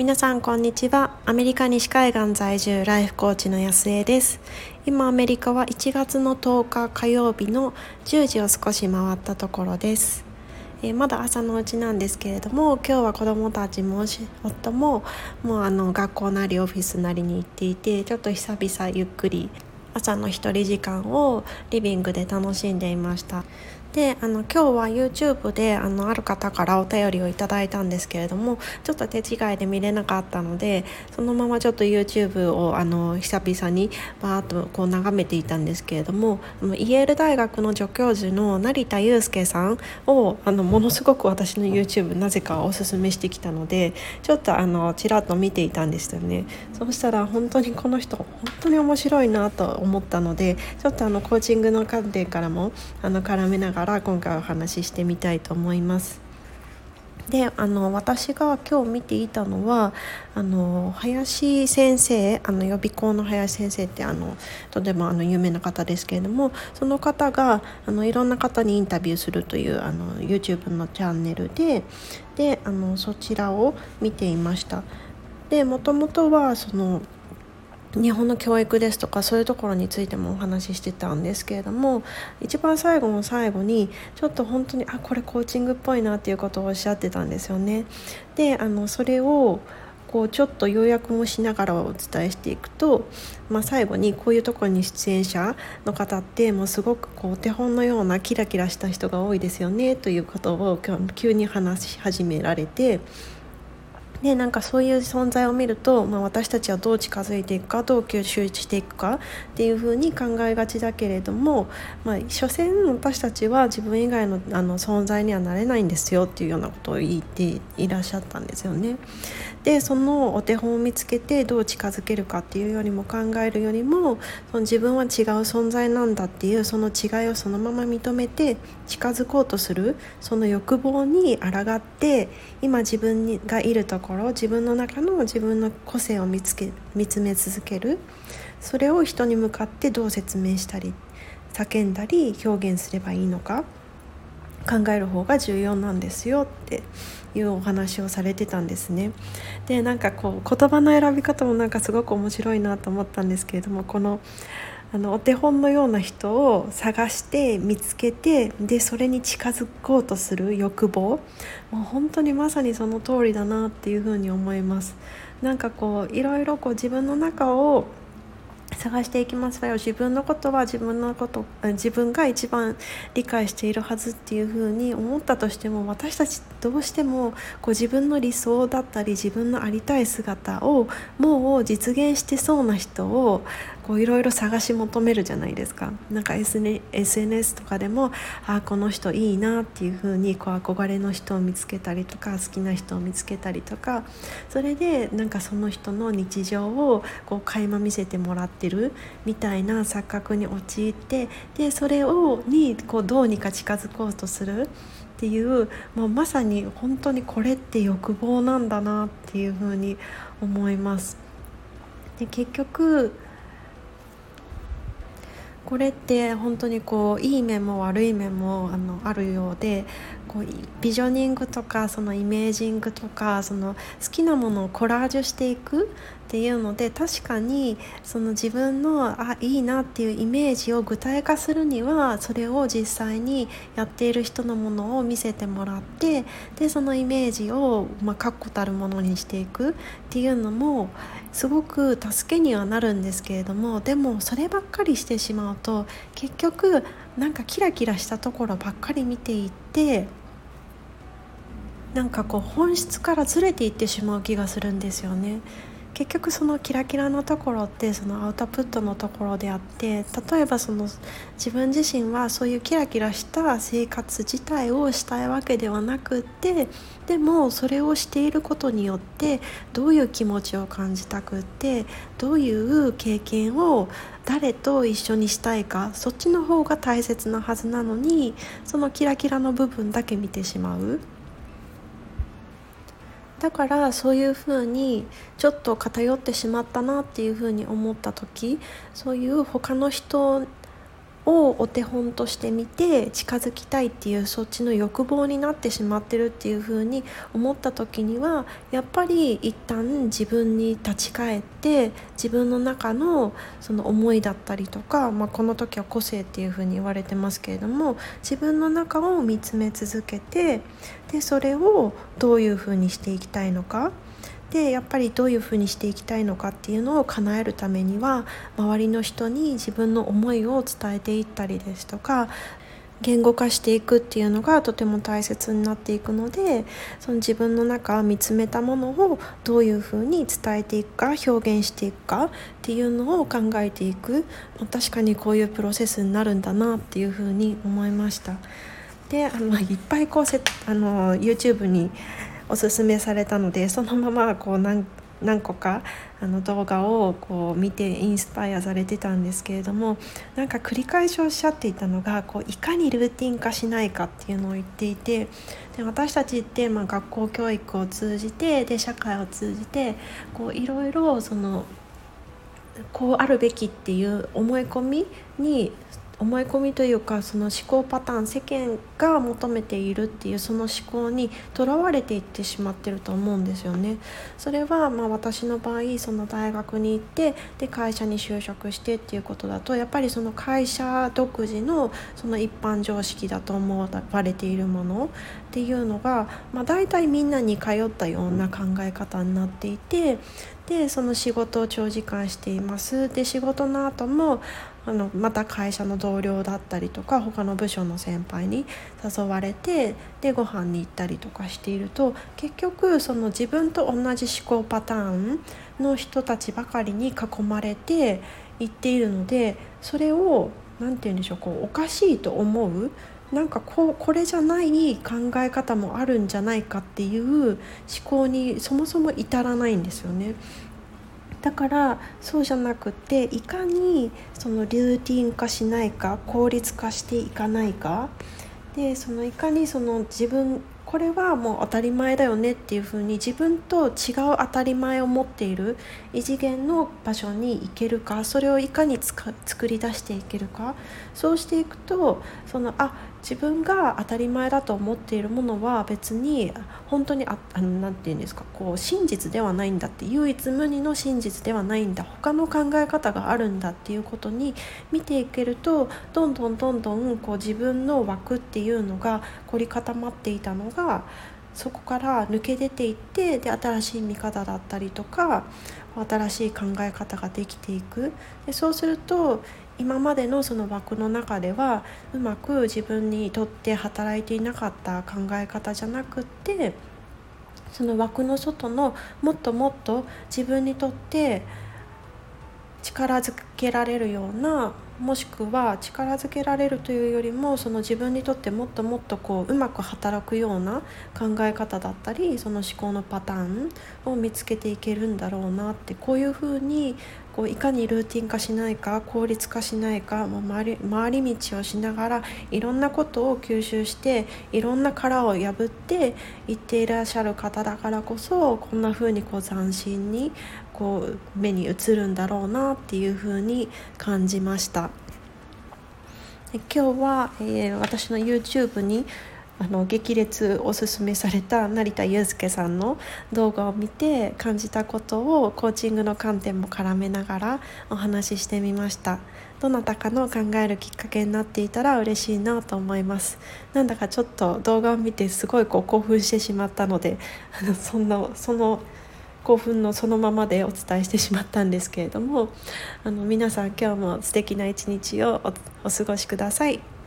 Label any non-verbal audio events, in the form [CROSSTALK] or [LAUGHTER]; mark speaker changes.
Speaker 1: 皆さんこんにちは。アメリカ西海岸在住ライフコーチの安江です。今アメリカは1月の10日火曜日の10時を少し回ったところです。えー、まだ朝のうちなんですけれども今日は子どもたちも夫ももうあの学校なりオフィスなりに行っていてちょっと久々ゆっくり朝の一人時間をリビングで楽しんでいました。であの今日は YouTube であのある方からお便りをいただいたんですけれどもちょっと手違いで見れなかったのでそのままちょっと YouTube をあの久々にバーッとこう眺めていたんですけれどもあのイェール大学の助教授の成田悠介さんをあのものすごく私の YouTube なぜかおすすめしてきたのでちょっとあのちらっと見ていたんですよね。そうしたら本当にこの人本当に面白いなと思ったのでちょっとあのコーチングの観点からもあの絡めながらから今回お話ししてみたいと思います。であの私が今日見ていたのはあの林先生あの予備校の林先生ってあのとてもあの有名な方ですけれどもその方があのいろんな方にインタビューするというあの YouTube のチャンネルでであのそちらを見ていました。でもとはその日本の教育ですとかそういうところについてもお話ししてたんですけれども一番最後の最後にちょっと本当にあこれコーチングっぽいなっていうことをおっしゃってたんですよね。であのそれをこうちょっと要約もしながらお伝えしていくと、まあ、最後にこういうところに出演者の方ってもうすごくこうお手本のようなキラキラした人が多いですよねということを今日急に話し始められて。でなんかそういう存在を見ると、まあ、私たちはどう近づいていくかどう吸収していくかっていうふうに考えがちだけれども、まあ、所詮私たちは自分以外のあの存在にはなれないんですよっていうようなことを言っていらっしゃったんですよね。でそのお手本を見つけてどう近づけるかっていうよりも考えるよりもその自分は違う存在なんだっていうその違いをそのまま認めて近づこうとするその欲望に抗って今自分がいるところ自分の中の自分の個性を見つけ見つめ続けるそれを人に向かってどう説明したり叫んだり表現すればいいのか考える方が重要なんですよっていうお話をされてたんですね。でなんかこう言葉の選び方もなんかすごく面白いなと思ったんですけれどもこのあのお手本のような人を探して見つけてでそれに近づこうとする欲望もう本当にまさにその通りだなっていうふうに思います。なんかこういろいろこう自分の中を探していきますわよ自分のことは自分のこと自分が一番理解しているはずっていうふうに思ったとしても私たちどうしてもこう自分の理想だったり自分のありたい姿をもう実現してそうな人をこういろいろ探し求めるじゃないですかなんか SNS とかでもあこの人いいなっていう風にこう憧れの人を見つけたりとか好きな人を見つけたりとかそれでなんかその人の日常をこう垣間見せてもらってるみたいな錯覚に陥ってでそれをにこうどうにか近づこうとするっていうもうまさに本当にこれって欲望なんだなっていう風に思います。で結局これって本当にこういい面も悪い面もあのあるようでこうビジョニングとかそのイメージングとかその好きなものをコラージュしていくっていうので確かにその自分のあいいなっていうイメージを具体化するにはそれを実際にやっている人のものを見せてもらってでそのイメージを、まあ、確固たるものにしていくっていうのもすごく助けにはなるんですけれどもでもそればっかりしてしまうと結局なんかキラキラしたところばっかり見ていってなんかこう本質からずれていってしまう気がするんですよね。結局そのキラキラのところってそのアウトプットのところであって例えばその自分自身はそういうキラキラした生活自体をしたいわけではなくってでもそれをしていることによってどういう気持ちを感じたくってどういう経験を誰と一緒にしたいかそっちの方が大切なはずなのにそのキラキラの部分だけ見てしまう。だからそういうふうにちょっと偏ってしまったなっていうふうに思った時そういう他の人をお手本としてみて近づきたいっていうそっちの欲望になってしまってるっていう風に思った時にはやっぱり一旦自分に立ち返って自分の中のその思いだったりとか、まあ、この時は個性っていう風に言われてますけれども自分の中を見つめ続けてでそれをどういう風にしていきたいのか。でやっぱりどういうふうにしていきたいのかっていうのを叶えるためには周りの人に自分の思いを伝えていったりですとか言語化していくっていうのがとても大切になっていくのでその自分の中見つめたものをどういうふうに伝えていくか表現していくかっていうのを考えていく確かにこういうプロセスになるんだなっていうふうに思いました。であのいっぱいこうせあの YouTube におすすめされたのでそのままこう何何個かあの動画をこう見てインスパイアされてたんですけれどもなんか繰り返しおっしゃっていたのがこういかにルーティン化しないかっていうのを言っていてで私たちってまあ学校教育を通じてで社会を通じていろいろそのこうあるべきっていう思い込みに思い込みというかその思考パターン世間が求めているっていうその思考にとらわれていってしまってると思うんですよね。それはまあ私の場合その大学に行ってで会社に就職してっていうことだとやっぱりその会社独自のその一般常識だと思われているものっていうのが、まあ、大体みんなに通ったような考え方になっていてでその仕事を長時間していますで仕事の後もあのまた会社の同僚だったりとか他の部署の先輩に誘われてでご飯に行ったりとかしていると結局その自分と同じ思考パターンの人たちばかりに囲まれていっているのでそれを何て言うんでしょうこうおかしいと思うなんかこうこれじゃない考え方もあるんじゃないかっていう思考にそもそも至らないんですよね。だからそうじゃなくていかにそのルーティン化しないか効率化していかないか。でそのいかにその自分これはもう当たり前だよねっていうふうに自分と違う当たり前を持っている異次元の場所に行けるかそれをいかに作り出していけるか。そうしていくとそのあ自分が当たり前だと思っているものは別に本当にああのなて言うんですかこう真実ではないんだって唯一無二の真実ではないんだ他の考え方があるんだっていうことに見ていけるとどんどんどんどんこう自分の枠っていうのが凝り固まっていたのがそこから抜け出ていってで新しい見方だったりとか新しい考え方ができていく。でそうすると今までのその枠の中ではうまく自分にとって働いていなかった考え方じゃなくってその枠の外のもっともっと自分にとって力づけられるようなもしくは力づけられるというよりもその自分にとってもっともっとこううまく働くような考え方だったりその思考のパターンを見つけていけるんだろうなってこういうふうにこういかにルーティン化しないか効率化しないかもう回り回り道をしながらいろんなことを吸収していろんな殻を破っていっていらっしゃる方だからこそこんな風にこう斬新にこう目に映るんだろうなっていう風に感じました。今日は、えー、私の YouTube にあの激烈おすすめされた成田悠介さんの動画を見て感じたことをコーチングの観点も絡めながらお話ししてみましたどなたかの考えるきっかけになっていたら嬉しいなと思いますなんだかちょっと動画を見てすごいこう興奮してしまったのであの [LAUGHS] そんなその興奮のそのままでお伝えしてしまったんですけれどもあの皆さん今日も素敵な一日をお過ごしください。